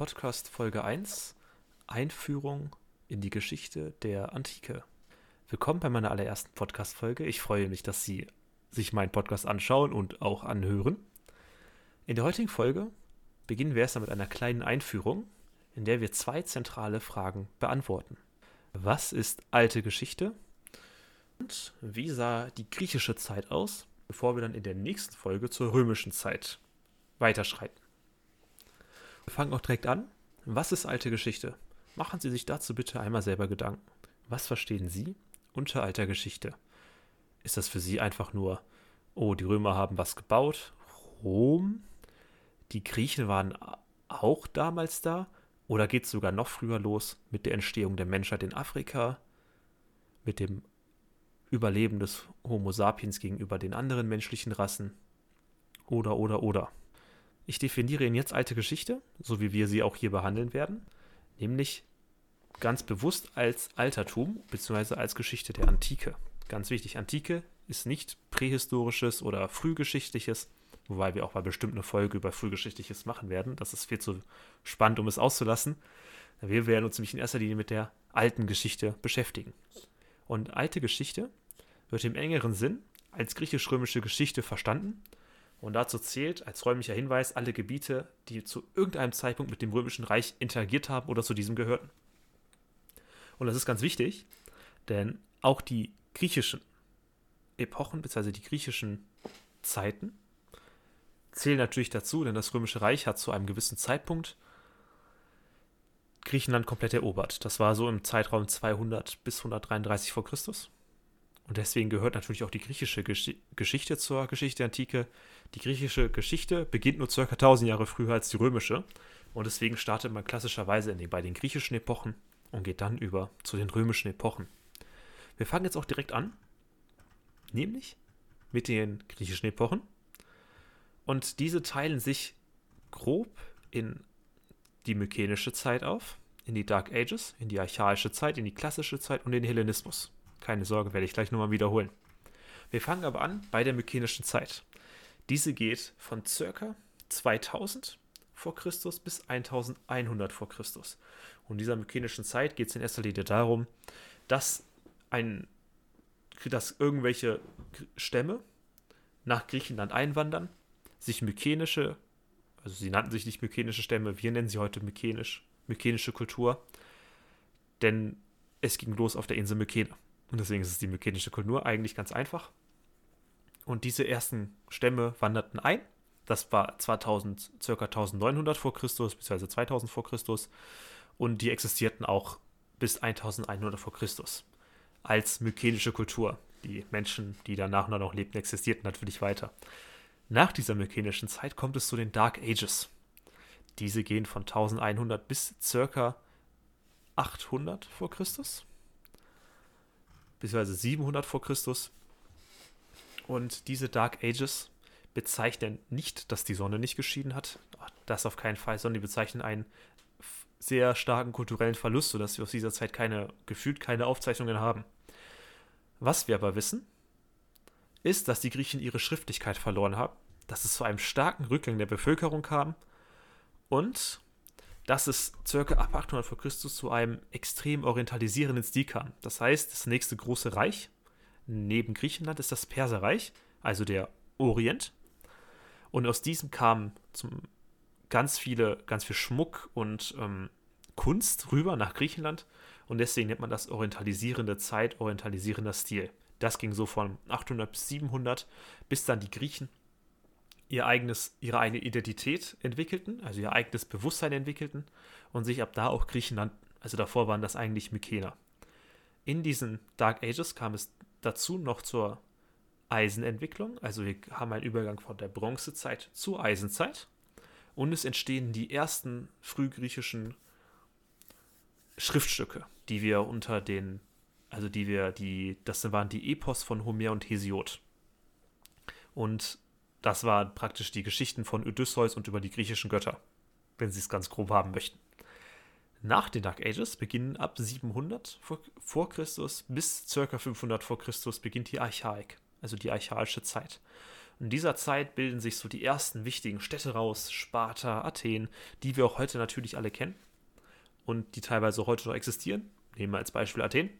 Podcast Folge 1 Einführung in die Geschichte der Antike. Willkommen bei meiner allerersten Podcast-Folge. Ich freue mich, dass Sie sich meinen Podcast anschauen und auch anhören. In der heutigen Folge beginnen wir erstmal mit einer kleinen Einführung, in der wir zwei zentrale Fragen beantworten. Was ist alte Geschichte? Und wie sah die griechische Zeit aus, bevor wir dann in der nächsten Folge zur römischen Zeit weiterschreiten? Wir fangen auch direkt an. Was ist alte Geschichte? Machen Sie sich dazu bitte einmal selber Gedanken. Was verstehen Sie unter alter Geschichte? Ist das für Sie einfach nur, oh, die Römer haben was gebaut, Rom, die Griechen waren auch damals da? Oder geht es sogar noch früher los mit der Entstehung der Menschheit in Afrika, mit dem Überleben des Homo sapiens gegenüber den anderen menschlichen Rassen? Oder, oder, oder. Ich definiere Ihnen jetzt alte Geschichte, so wie wir sie auch hier behandeln werden, nämlich ganz bewusst als Altertum bzw. als Geschichte der Antike. Ganz wichtig, Antike ist nicht prähistorisches oder frühgeschichtliches, wobei wir auch mal bestimmt eine Folge über frühgeschichtliches machen werden. Das ist viel zu spannend, um es auszulassen. Wir werden uns nämlich in erster Linie mit der alten Geschichte beschäftigen. Und alte Geschichte wird im engeren Sinn als griechisch-römische Geschichte verstanden und dazu zählt als räumlicher Hinweis alle Gebiete, die zu irgendeinem Zeitpunkt mit dem Römischen Reich interagiert haben oder zu diesem gehörten. Und das ist ganz wichtig, denn auch die griechischen Epochen bzw. die griechischen Zeiten zählen natürlich dazu, denn das Römische Reich hat zu einem gewissen Zeitpunkt Griechenland komplett erobert. Das war so im Zeitraum 200 bis 133 vor Christus. Und deswegen gehört natürlich auch die griechische Gesch Geschichte zur Geschichte der Antike. Die griechische Geschichte beginnt nur ca. 1000 Jahre früher als die römische. Und deswegen startet man klassischerweise den, bei den griechischen Epochen und geht dann über zu den römischen Epochen. Wir fangen jetzt auch direkt an, nämlich mit den griechischen Epochen. Und diese teilen sich grob in die mykenische Zeit auf, in die Dark Ages, in die archaische Zeit, in die klassische Zeit und den Hellenismus. Keine Sorge, werde ich gleich nochmal wiederholen. Wir fangen aber an bei der mykenischen Zeit. Diese geht von circa 2000 vor Christus bis 1100 vor Christus. Und dieser mykenischen Zeit geht es in erster Linie darum, dass ein dass irgendwelche Stämme nach Griechenland einwandern, sich mykenische, also sie nannten sich nicht mykenische Stämme, wir nennen sie heute mykenisch, mykenische Kultur, denn es ging los auf der Insel Mykene. Und deswegen ist es die mykenische Kultur eigentlich ganz einfach. Und diese ersten Stämme wanderten ein. Das war 2000, circa 1900 vor Christus, beziehungsweise 2000 vor Christus. Und die existierten auch bis 1100 vor Christus. Als mykenische Kultur. Die Menschen, die danach noch lebten, existierten natürlich weiter. Nach dieser mykenischen Zeit kommt es zu den Dark Ages. Diese gehen von 1100 bis circa 800 vor Christus beziehungsweise 700 vor Christus. Und diese Dark Ages bezeichnen nicht, dass die Sonne nicht geschieden hat. Das auf keinen Fall, sondern die bezeichnen einen sehr starken kulturellen Verlust, sodass wir aus dieser Zeit keine, gefühlt keine Aufzeichnungen haben. Was wir aber wissen, ist, dass die Griechen ihre Schriftlichkeit verloren haben, dass es zu einem starken Rückgang der Bevölkerung kam und dass es circa ab 800 vor Christus zu einem extrem orientalisierenden Stil kam. Das heißt, das nächste große Reich neben Griechenland ist das Perserreich, also der Orient. Und aus diesem kam zum, ganz viele, ganz viel Schmuck und ähm, Kunst rüber nach Griechenland. Und deswegen nennt man das orientalisierende Zeit, orientalisierender Stil. Das ging so von 800 bis 700, bis dann die Griechen ihr eigenes, ihre eigene Identität entwickelten, also ihr eigenes Bewusstsein entwickelten und sich ab da auch Griechenland, also davor waren das eigentlich Mykener. In diesen Dark Ages kam es dazu noch zur Eisenentwicklung, also wir haben einen Übergang von der Bronzezeit zur Eisenzeit und es entstehen die ersten frühgriechischen Schriftstücke, die wir unter den, also die wir, die, das waren die Epos von Homer und Hesiod. Und das waren praktisch die Geschichten von Odysseus und über die griechischen Götter, wenn Sie es ganz grob haben möchten. Nach den Dark Ages beginnen ab 700 vor, vor Christus bis ca. 500 vor Christus beginnt die Archaik, also die archaische Zeit. In dieser Zeit bilden sich so die ersten wichtigen Städte raus, Sparta, Athen, die wir auch heute natürlich alle kennen und die teilweise heute noch existieren. Nehmen wir als Beispiel Athen.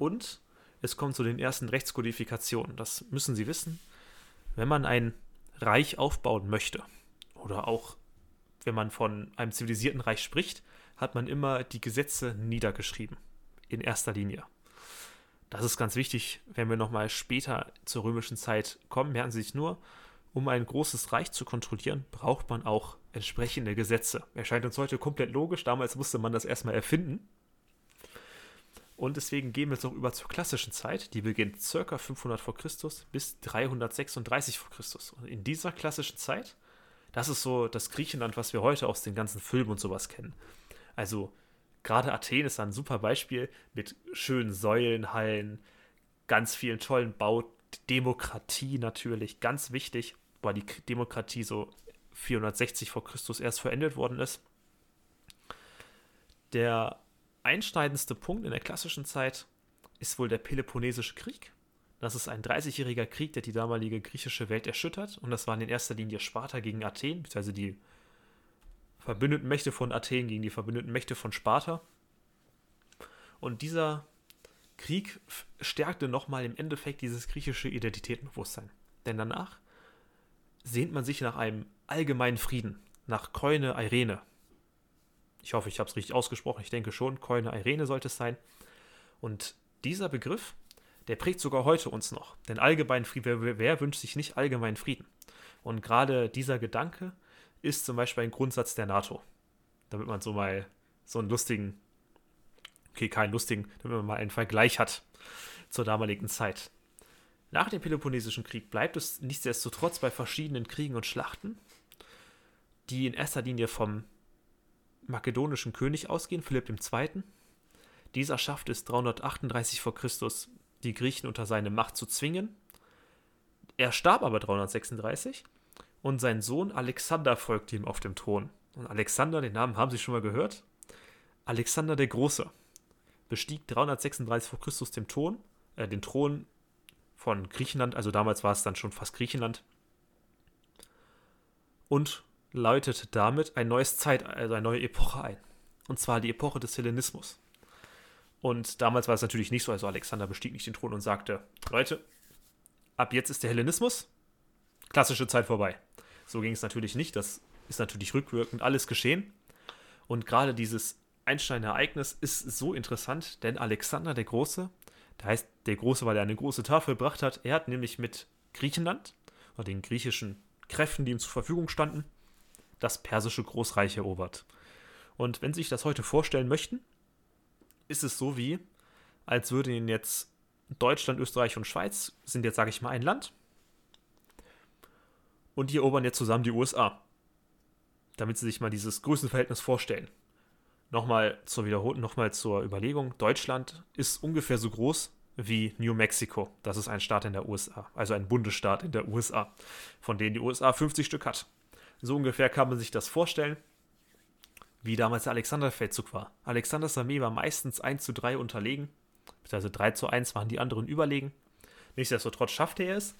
Und es kommt zu den ersten Rechtskodifikationen. Das müssen Sie wissen. Wenn man ein Reich aufbauen möchte oder auch wenn man von einem zivilisierten Reich spricht, hat man immer die Gesetze niedergeschrieben. In erster Linie. Das ist ganz wichtig, wenn wir nochmal später zur römischen Zeit kommen. Merken Sie sich nur, um ein großes Reich zu kontrollieren, braucht man auch entsprechende Gesetze. Erscheint uns heute komplett logisch. Damals musste man das erstmal erfinden. Und deswegen gehen wir jetzt auch über zur klassischen Zeit. Die beginnt ca. 500 vor Christus bis 336 vor Christus. Und in dieser klassischen Zeit, das ist so das Griechenland, was wir heute aus den ganzen Filmen und sowas kennen. Also gerade Athen ist ein super Beispiel mit schönen Säulenhallen, ganz vielen tollen Bau, Demokratie natürlich, ganz wichtig, weil die Demokratie so 460 vor Christus erst verendet worden ist. Der einschneidendste Punkt in der klassischen Zeit ist wohl der Peloponnesische Krieg. Das ist ein 30-jähriger Krieg, der die damalige griechische Welt erschüttert. Und das waren in erster Linie Sparta gegen Athen, beziehungsweise die verbündeten Mächte von Athen gegen die verbündeten Mächte von Sparta. Und dieser Krieg stärkte nochmal im Endeffekt dieses griechische Identitätenbewusstsein. Denn danach sehnt man sich nach einem allgemeinen Frieden, nach Koine Irene. Ich hoffe, ich habe es richtig ausgesprochen. Ich denke schon, Koine Irene sollte es sein. Und dieser Begriff, der prägt sogar heute uns noch. Denn allgemein Frieden, wer, wer wünscht sich nicht allgemeinen Frieden? Und gerade dieser Gedanke ist zum Beispiel ein Grundsatz der NATO. Damit man so mal so einen lustigen, okay, keinen lustigen, damit man mal einen Vergleich hat zur damaligen Zeit. Nach dem Peloponnesischen Krieg bleibt es nichtsdestotrotz bei verschiedenen Kriegen und Schlachten, die in erster Linie vom makedonischen König ausgehen, Philipp II. Dieser schafft es 338 vor Christus, die Griechen unter seine Macht zu zwingen. Er starb aber 336 und sein Sohn Alexander folgte ihm auf dem Thron. Und Alexander, den Namen haben Sie schon mal gehört? Alexander der Große bestieg 336 vor Christus den Thron, äh, den Thron von Griechenland, also damals war es dann schon fast Griechenland, und läutete damit ein neues Zeit, also eine neue Epoche ein. Und zwar die Epoche des Hellenismus. Und damals war es natürlich nicht so, also Alexander bestieg nicht den Thron und sagte, Leute, ab jetzt ist der Hellenismus, klassische Zeit vorbei. So ging es natürlich nicht. Das ist natürlich rückwirkend alles geschehen. Und gerade dieses einstein Ereignis ist so interessant, denn Alexander der Große, der heißt der Große, weil er eine große Tafel gebracht hat, er hat nämlich mit Griechenland oder den griechischen Kräften, die ihm zur Verfügung standen, das persische Großreich erobert. Und wenn Sie sich das heute vorstellen möchten, ist es so wie, als würden jetzt Deutschland, Österreich und Schweiz sind jetzt, sage ich mal, ein Land und die erobern jetzt zusammen die USA. Damit sie sich mal dieses Größenverhältnis vorstellen. Nochmal zur Wiederholung, nochmal zur Überlegung. Deutschland ist ungefähr so groß wie New Mexico. Das ist ein Staat in der USA, also ein Bundesstaat in der USA, von denen die USA 50 Stück hat. So ungefähr kann man sich das vorstellen, wie damals der Alexanderfeldzug war. Alexanders Armee war meistens 1 zu 3 unterlegen, beziehungsweise 3 zu 1 waren die anderen überlegen. Nichtsdestotrotz schaffte er es,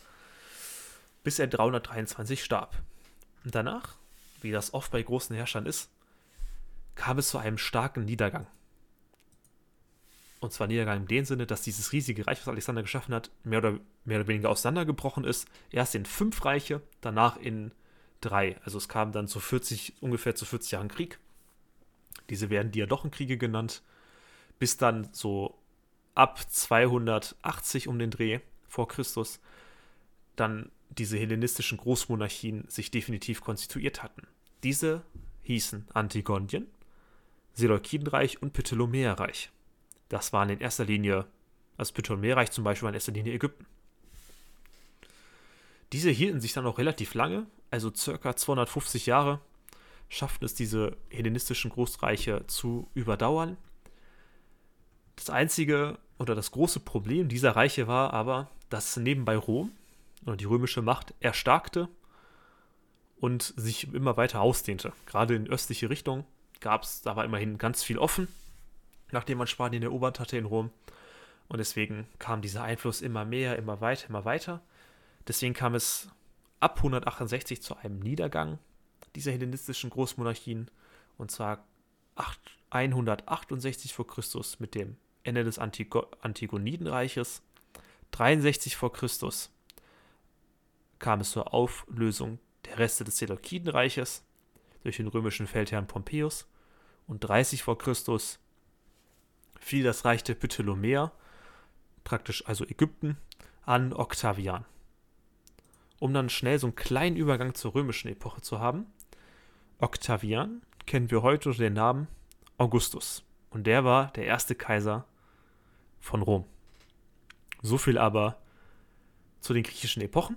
bis er 323 starb. Und danach, wie das oft bei großen Herrschern ist, kam es zu einem starken Niedergang. Und zwar Niedergang in dem Sinne, dass dieses riesige Reich, was Alexander geschaffen hat, mehr oder, mehr oder weniger auseinandergebrochen ist. Erst in fünf Reiche, danach in drei. Also es kam dann zu 40, ungefähr zu 40 Jahren Krieg. Diese werden Diadochenkriege genannt. Bis dann so ab 280 um den Dreh vor Christus dann diese hellenistischen Großmonarchien sich definitiv konstituiert hatten. Diese hießen Antigondien, Seleukidenreich und Ptolemäerreich. Das waren in erster Linie, also Ptolemäerreich zum Beispiel war in erster Linie Ägypten. Diese hielten sich dann auch relativ lange, also circa 250 Jahre, schafften es diese hellenistischen Großreiche zu überdauern. Das einzige oder das große Problem dieser Reiche war aber, dass nebenbei Rom oder die römische Macht erstarkte und sich immer weiter ausdehnte. Gerade in östliche Richtung gab es, da war immerhin ganz viel offen, nachdem man Spanien erobert hatte in Rom. Und deswegen kam dieser Einfluss immer mehr, immer weiter, immer weiter. Deswegen kam es ab 168 zu einem Niedergang dieser hellenistischen Großmonarchien und zwar 168 vor Christus mit dem Ende des Antigo Antigonidenreiches. 63 vor Christus kam es zur Auflösung der Reste des Seleukidenreiches durch den römischen Feldherrn Pompeius und 30 vor Christus fiel das Reich der Ptolemäer, praktisch also Ägypten, an Octavian. Um dann schnell so einen kleinen Übergang zur römischen Epoche zu haben, Octavian kennen wir heute unter dem Namen Augustus. Und der war der erste Kaiser von Rom. So viel aber zu den griechischen Epochen.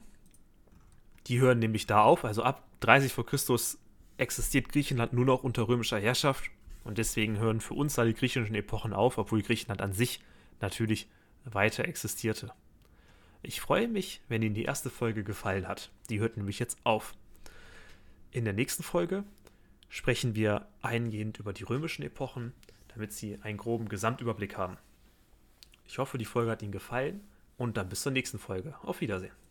Die hören nämlich da auf, also ab 30 vor Christus existiert Griechenland nur noch unter römischer Herrschaft und deswegen hören für uns da die griechischen Epochen auf, obwohl Griechenland an sich natürlich weiter existierte. Ich freue mich, wenn Ihnen die erste Folge gefallen hat. Die hört nämlich jetzt auf. In der nächsten Folge sprechen wir eingehend über die römischen Epochen, damit Sie einen groben Gesamtüberblick haben. Ich hoffe, die Folge hat Ihnen gefallen und dann bis zur nächsten Folge. Auf Wiedersehen.